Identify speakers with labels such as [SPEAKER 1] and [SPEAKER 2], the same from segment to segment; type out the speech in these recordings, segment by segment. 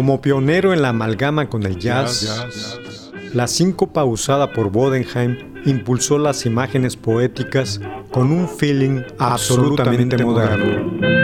[SPEAKER 1] Como pionero en la amalgama con el jazz, la síncopa usada por Bodenheim impulsó las imágenes poéticas con un feeling absolutamente moderno.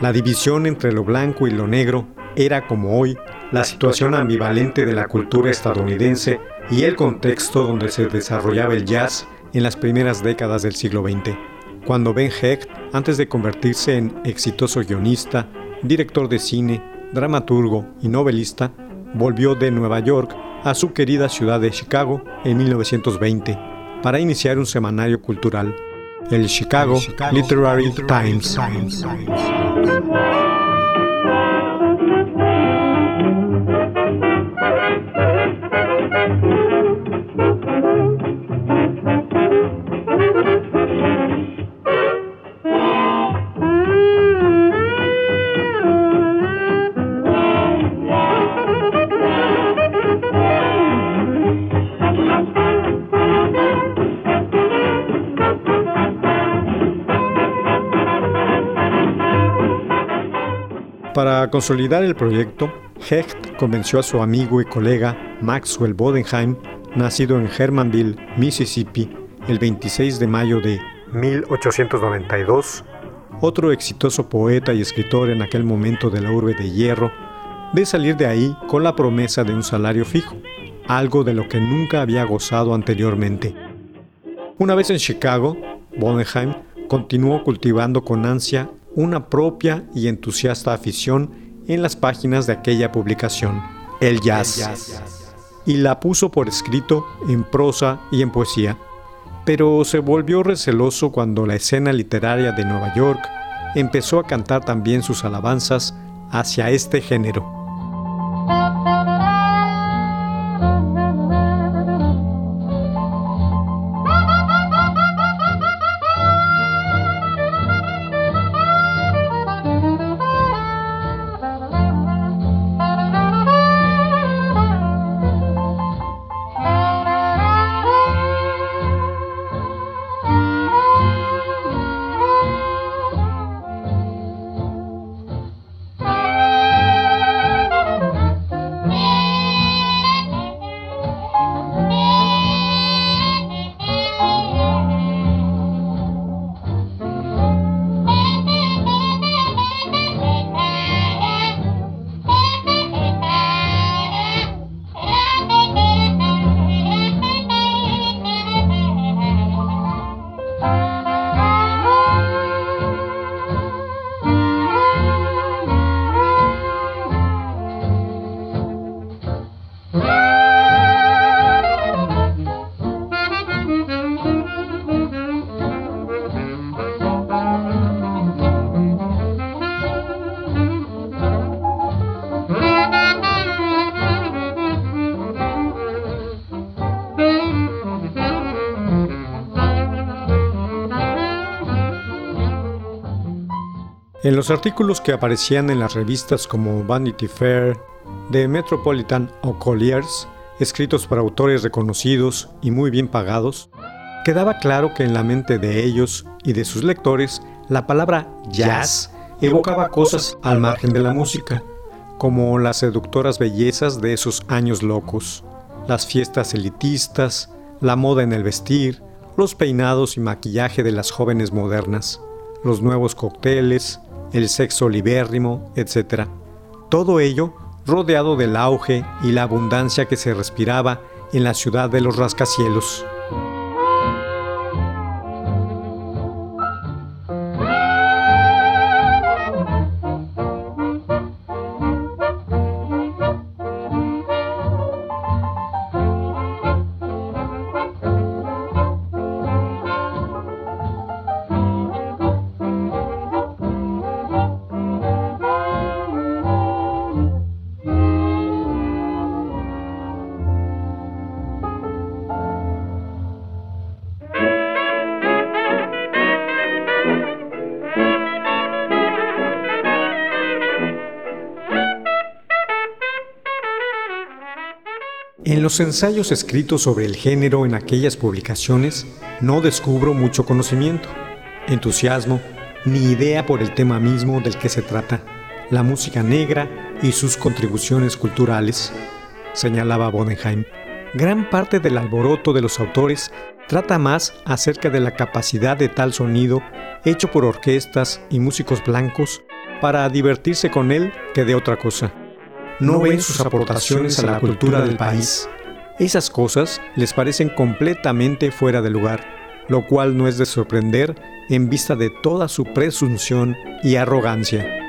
[SPEAKER 1] La división entre lo blanco y lo negro, era como hoy la situación ambivalente de la cultura estadounidense y el contexto donde se desarrollaba el jazz en las primeras décadas del siglo XX, cuando Ben Hecht, antes de convertirse en exitoso guionista, director de cine, dramaturgo y novelista, volvió de Nueva York a su querida ciudad de Chicago en 1920 para iniciar un semanario cultural, el Chicago Literary Times. Consolidar el proyecto, Hecht convenció a su amigo y colega Maxwell Bodenheim, nacido en Hermanville, Mississippi, el 26 de mayo de 1892, otro exitoso poeta y escritor en aquel momento de la urbe de hierro, de salir de ahí con la promesa de un salario fijo, algo de lo que nunca había gozado anteriormente. Una vez en Chicago, Bodenheim continuó cultivando con ansia una propia y entusiasta afición en las páginas de aquella publicación, el jazz, y la puso por escrito en prosa y en poesía. Pero se volvió receloso cuando la escena literaria de Nueva York empezó a cantar también sus alabanzas hacia este género. Los artículos que aparecían en las revistas como Vanity Fair, The Metropolitan o Colliers, escritos por autores reconocidos y muy bien pagados, quedaba claro que en la mente de ellos y de sus lectores la palabra jazz evocaba cosas al margen de la música, como las seductoras bellezas de esos años locos, las fiestas elitistas, la moda en el vestir, los peinados y maquillaje de las jóvenes modernas, los nuevos cócteles, el sexo libérrimo, etc. Todo ello rodeado del auge y la abundancia que se respiraba en la ciudad de los rascacielos. En los ensayos escritos sobre el género en aquellas publicaciones no descubro mucho conocimiento, entusiasmo ni idea por el tema mismo del que se trata, la música negra y sus contribuciones culturales, señalaba Bodenheim. Gran parte del alboroto de los autores trata más acerca de la capacidad de tal sonido hecho por orquestas y músicos blancos para divertirse con él que de otra cosa no ven sus aportaciones a la cultura del país. Esas cosas les parecen completamente fuera de lugar, lo cual no es de sorprender en vista de toda su presunción y arrogancia.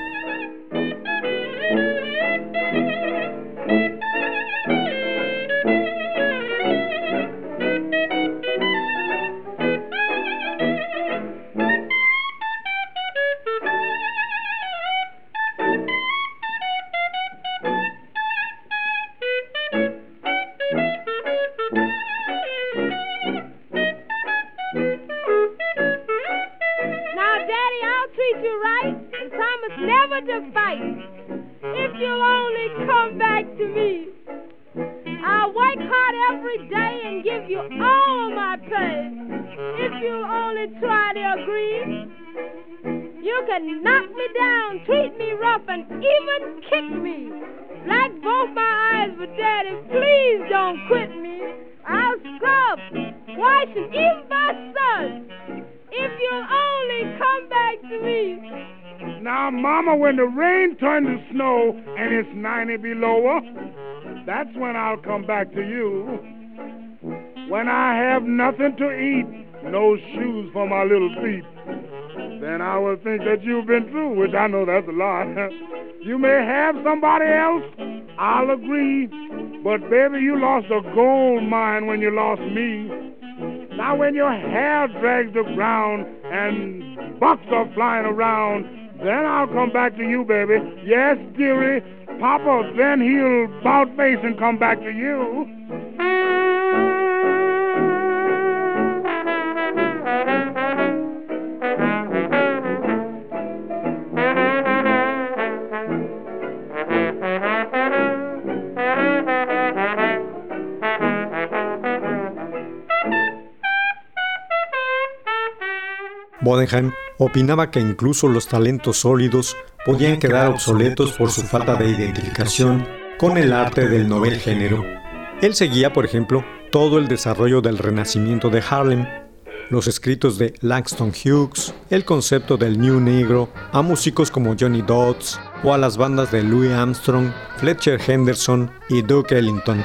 [SPEAKER 2] When the rain turns to snow and it's 90 below, that's when I'll come back to you. When I have nothing to eat, no shoes for my little feet, then I will think that you've been through, which I know that's a lot. you may have somebody else, I'll agree, but baby, you lost a gold mine when you lost me. Now, when your hair drags the ground and bucks are flying around, then I'll come back to you, baby. Yes, dearie. Papa, then he'll bout face and come back to you.
[SPEAKER 1] Bodenheim opinaba que incluso los talentos sólidos podían quedar obsoletos por su falta de identificación con el arte del novel género. Él seguía, por ejemplo, todo el desarrollo del renacimiento de Harlem, los escritos de Langston Hughes, el concepto del New Negro, a músicos como Johnny Dodds o a las bandas de Louis Armstrong, Fletcher Henderson y Duke Ellington.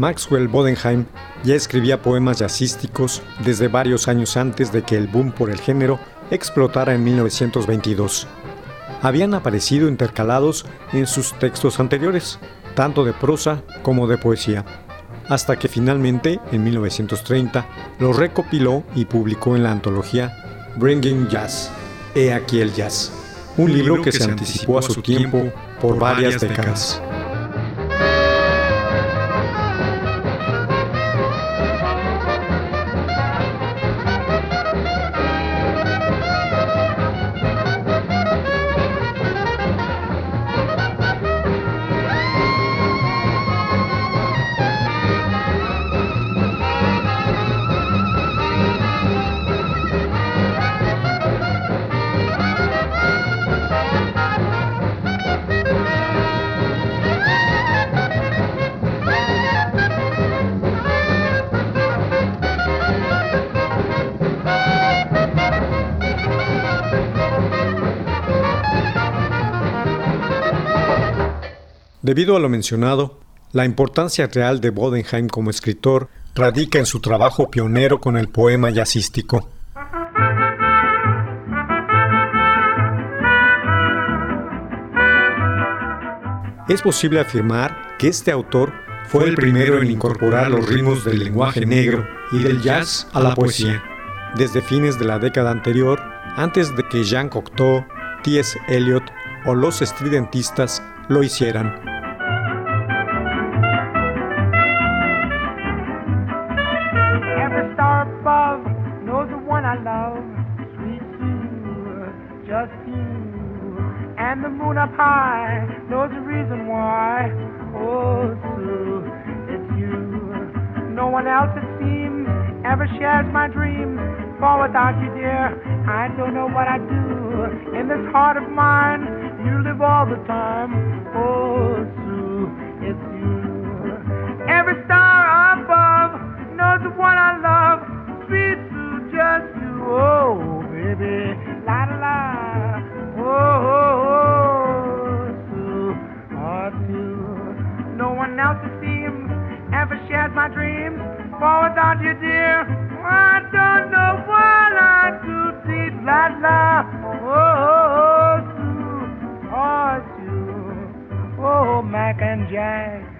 [SPEAKER 1] Maxwell Bodenheim ya escribía poemas jazzísticos desde varios años antes de que el boom por el género explotara en 1922. Habían aparecido intercalados en sus textos anteriores, tanto de prosa como de poesía, hasta que finalmente, en 1930, los recopiló y publicó en la antología Bringing Jazz, He aquí el jazz, un libro que se anticipó a su tiempo por varias décadas. Debido a lo mencionado, la importancia real de Bodenheim como escritor radica en su trabajo pionero con el poema jazzístico. Es posible afirmar que este autor fue el primero en incorporar los ritmos del lenguaje negro y del jazz a la poesía, desde fines de la década anterior, antes de que Jean Cocteau, T.S. Eliot o los estridentistas lo hicieran.
[SPEAKER 3] Up high knows the reason why. Oh, Sue, it's you. No one else, it seems, ever shares my dreams. For without you, dear, I don't know what I'd do. In this heart of mine, you live all the time. Oh, my dreams. For without you, dear, I don't know what I'd do. Deep la la, oh, oh, Sue, oh, Sue, oh, Mac and Jack.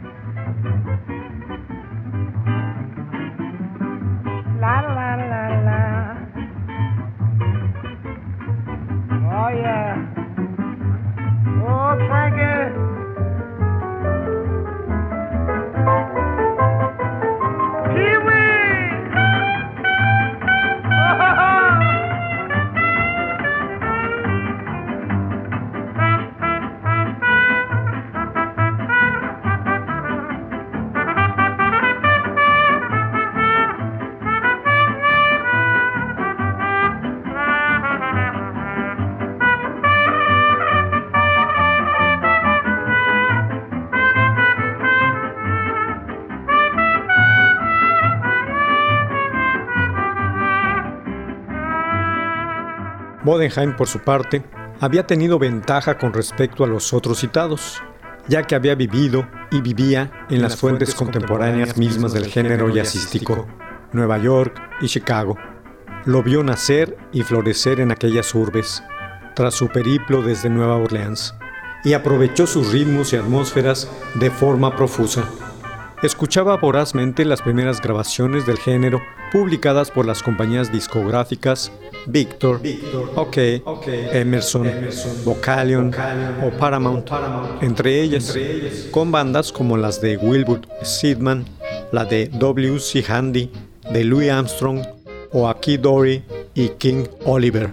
[SPEAKER 1] Bodenheim, por su parte, había tenido ventaja con respecto a los otros citados, ya que había vivido y vivía en las fuentes contemporáneas mismas del género jazzístico, Nueva York y Chicago. Lo vio nacer y florecer en aquellas urbes, tras su periplo desde Nueva Orleans, y aprovechó sus ritmos y atmósferas de forma profusa. Escuchaba vorazmente las primeras grabaciones del género publicadas por las compañías discográficas Victor, OK, Emerson, Vocalion, o Paramount, entre ellas, con bandas como las de Wilbur Sidman, la de W.C. Handy, de Louis Armstrong o Aki Dory y King Oliver.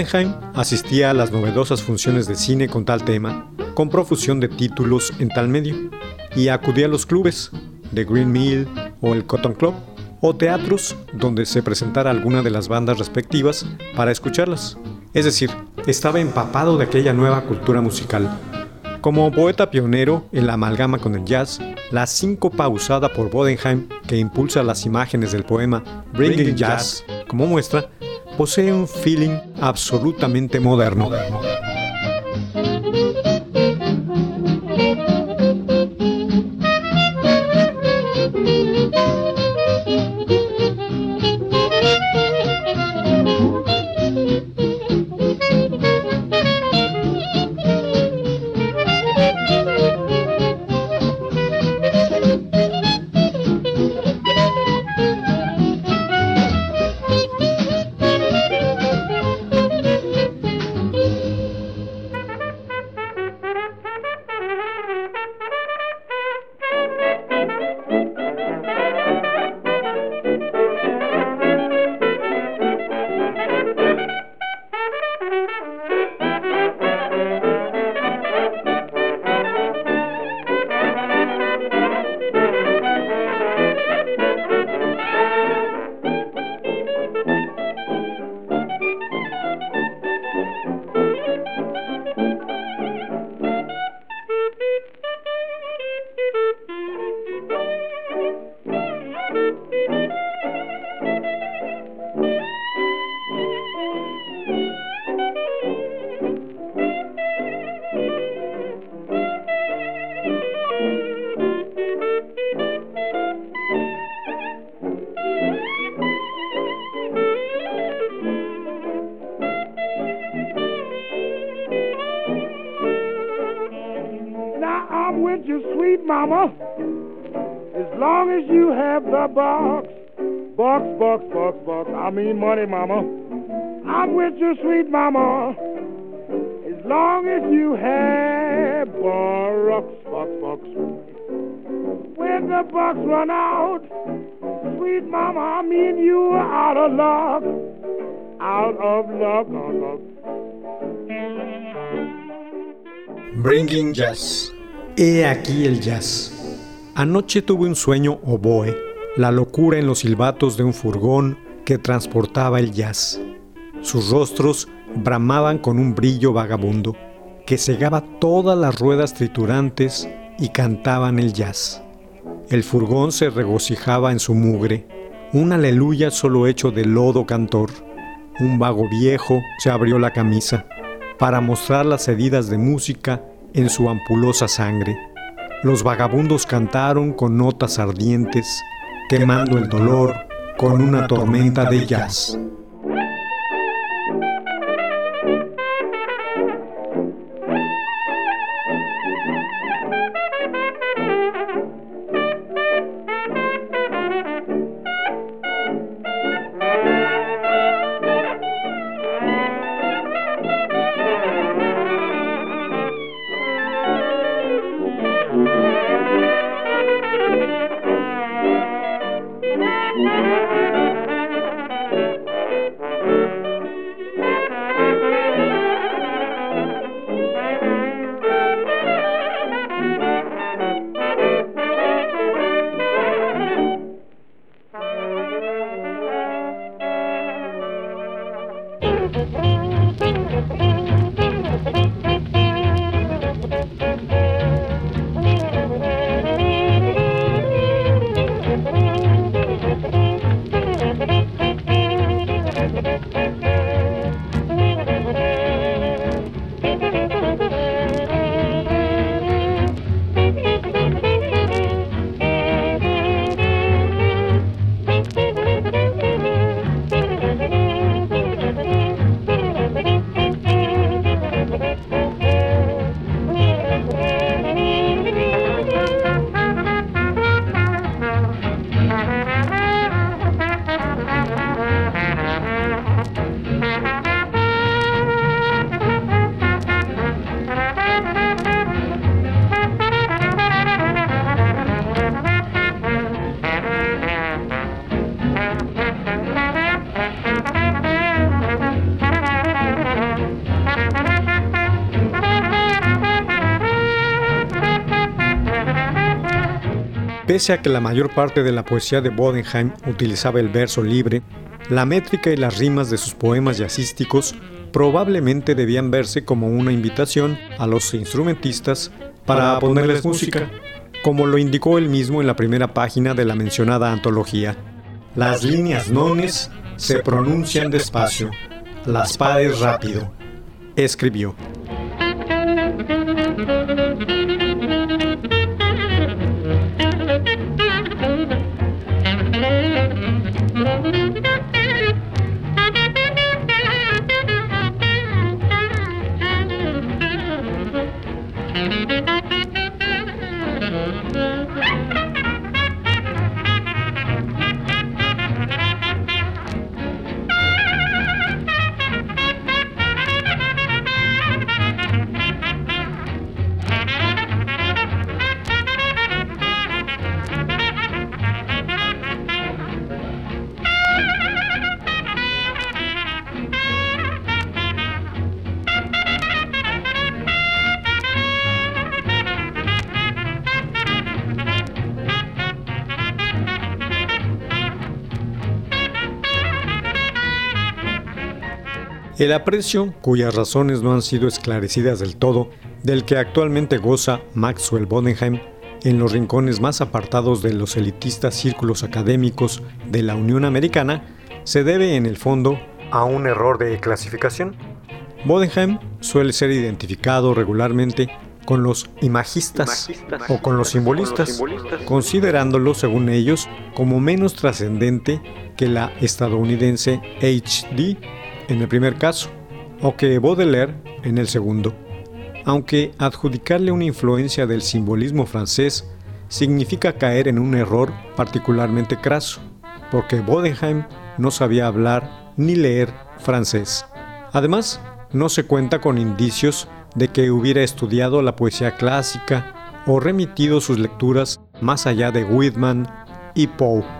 [SPEAKER 1] Bodenheim asistía a las novedosas funciones de cine con tal tema, con profusión de títulos en tal medio, y acudía a los clubes, The Green Mill o el Cotton Club, o teatros donde se presentara alguna de las bandas respectivas para escucharlas. Es decir, estaba empapado de aquella nueva cultura musical. Como poeta pionero en la amalgama con el jazz, la síncopa usada por Bodenheim, que impulsa las imágenes del poema Bringing Jazz como muestra, posee un feeling absolutamente moderno.
[SPEAKER 2] I mean money, mama. I'm with you, sweet mama, as long as you have box, box, box. When the box run out, sweet mama, me and you are out of luck, out of luck, out of luck.
[SPEAKER 1] Bringing Jazz. He aquí el jazz. Anoche tuve un sueño oboe, la locura en los silbatos de un furgón que transportaba el jazz. Sus rostros bramaban con un brillo vagabundo que cegaba todas las ruedas triturantes y cantaban el jazz. El furgón se regocijaba en su mugre, un aleluya solo hecho de lodo cantor. Un vago viejo se abrió la camisa para mostrar las heridas de música en su ampulosa sangre. Los vagabundos cantaron con notas ardientes, quemando el dolor con una tormenta de jazz. Pese a que la mayor parte de la poesía de Bodenheim utilizaba el verso libre, la métrica y las rimas de sus poemas jazzísticos probablemente debían verse como una invitación a los instrumentistas para ponerles música, como lo indicó él mismo en la primera página de la mencionada antología. Las líneas nones se pronuncian despacio, las pares rápido, escribió. El aprecio, cuyas razones no han sido esclarecidas del todo, del que actualmente goza Maxwell Bodenheim en los rincones más apartados de los elitistas círculos académicos de la Unión Americana, se debe en el fondo a un error de clasificación. Bodenheim suele ser identificado regularmente con los imagistas, o con los simbolistas, considerándolo, según ellos, como menos trascendente que la estadounidense H.D en el primer caso, o que Baudelaire en el segundo, aunque adjudicarle una influencia del simbolismo francés significa caer en un error particularmente craso, porque Bodenheim no sabía hablar ni leer francés. Además, no se cuenta con indicios de que hubiera estudiado la poesía clásica o remitido sus lecturas más allá de Whitman y Poe.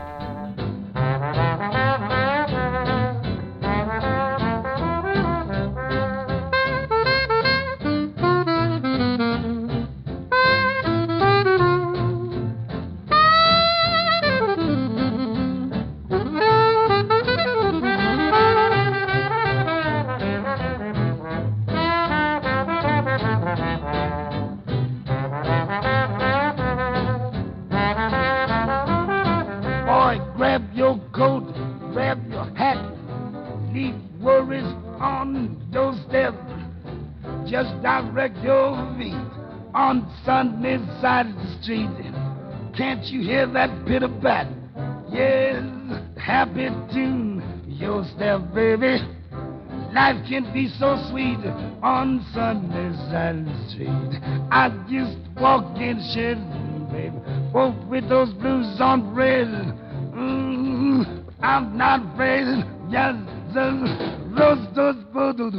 [SPEAKER 4] Can't you hear that pitter pat? Yes, happy tune, your step, baby. Life can be so sweet on Sunday side of the street. I just walk in shed, baby, both with those blues on red. I'm not just the roast those photos,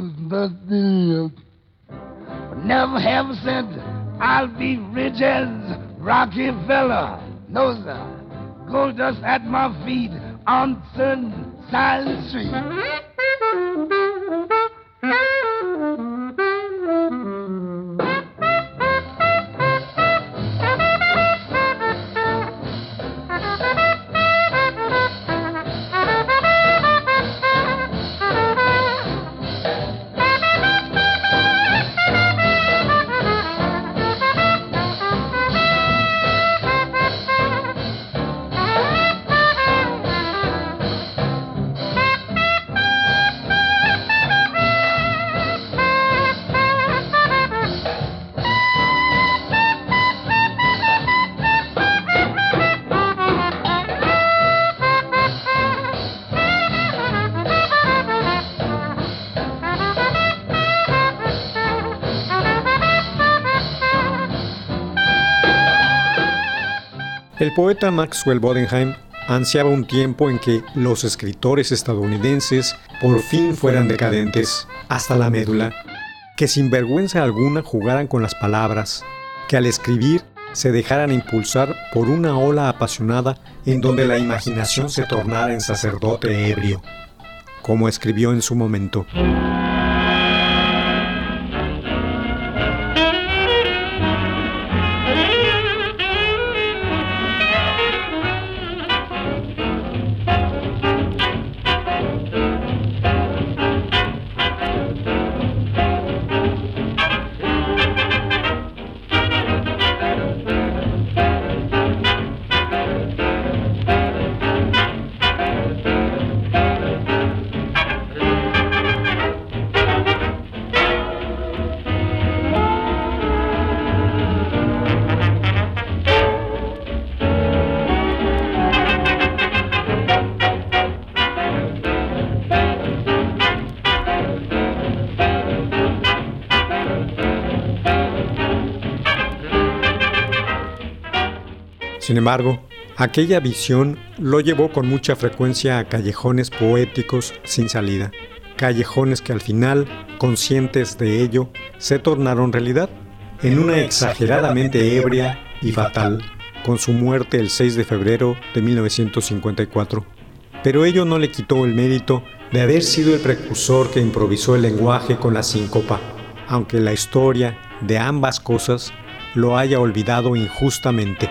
[SPEAKER 4] never have cent. I'll be rich as Rockefeller. No, sir. Gold dust at my feet on Sunshine Street. Mm-hmm.
[SPEAKER 1] El poeta Maxwell Bodenheim ansiaba un tiempo en que los escritores estadounidenses por fin fueran decadentes hasta la médula, que sin vergüenza alguna jugaran con las palabras, que al escribir se dejaran impulsar por una ola apasionada en donde la imaginación se tornara en sacerdote ebrio, como escribió en su momento. Sin embargo, aquella visión lo llevó con mucha frecuencia a callejones poéticos sin salida, callejones que al final, conscientes de ello, se tornaron realidad, en una exageradamente ebria y fatal, con su muerte el 6 de febrero de 1954. Pero ello no le quitó el mérito de haber sido el precursor que improvisó el lenguaje con la síncopa, aunque la historia de ambas cosas lo haya olvidado injustamente.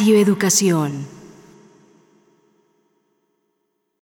[SPEAKER 5] Radio Educación.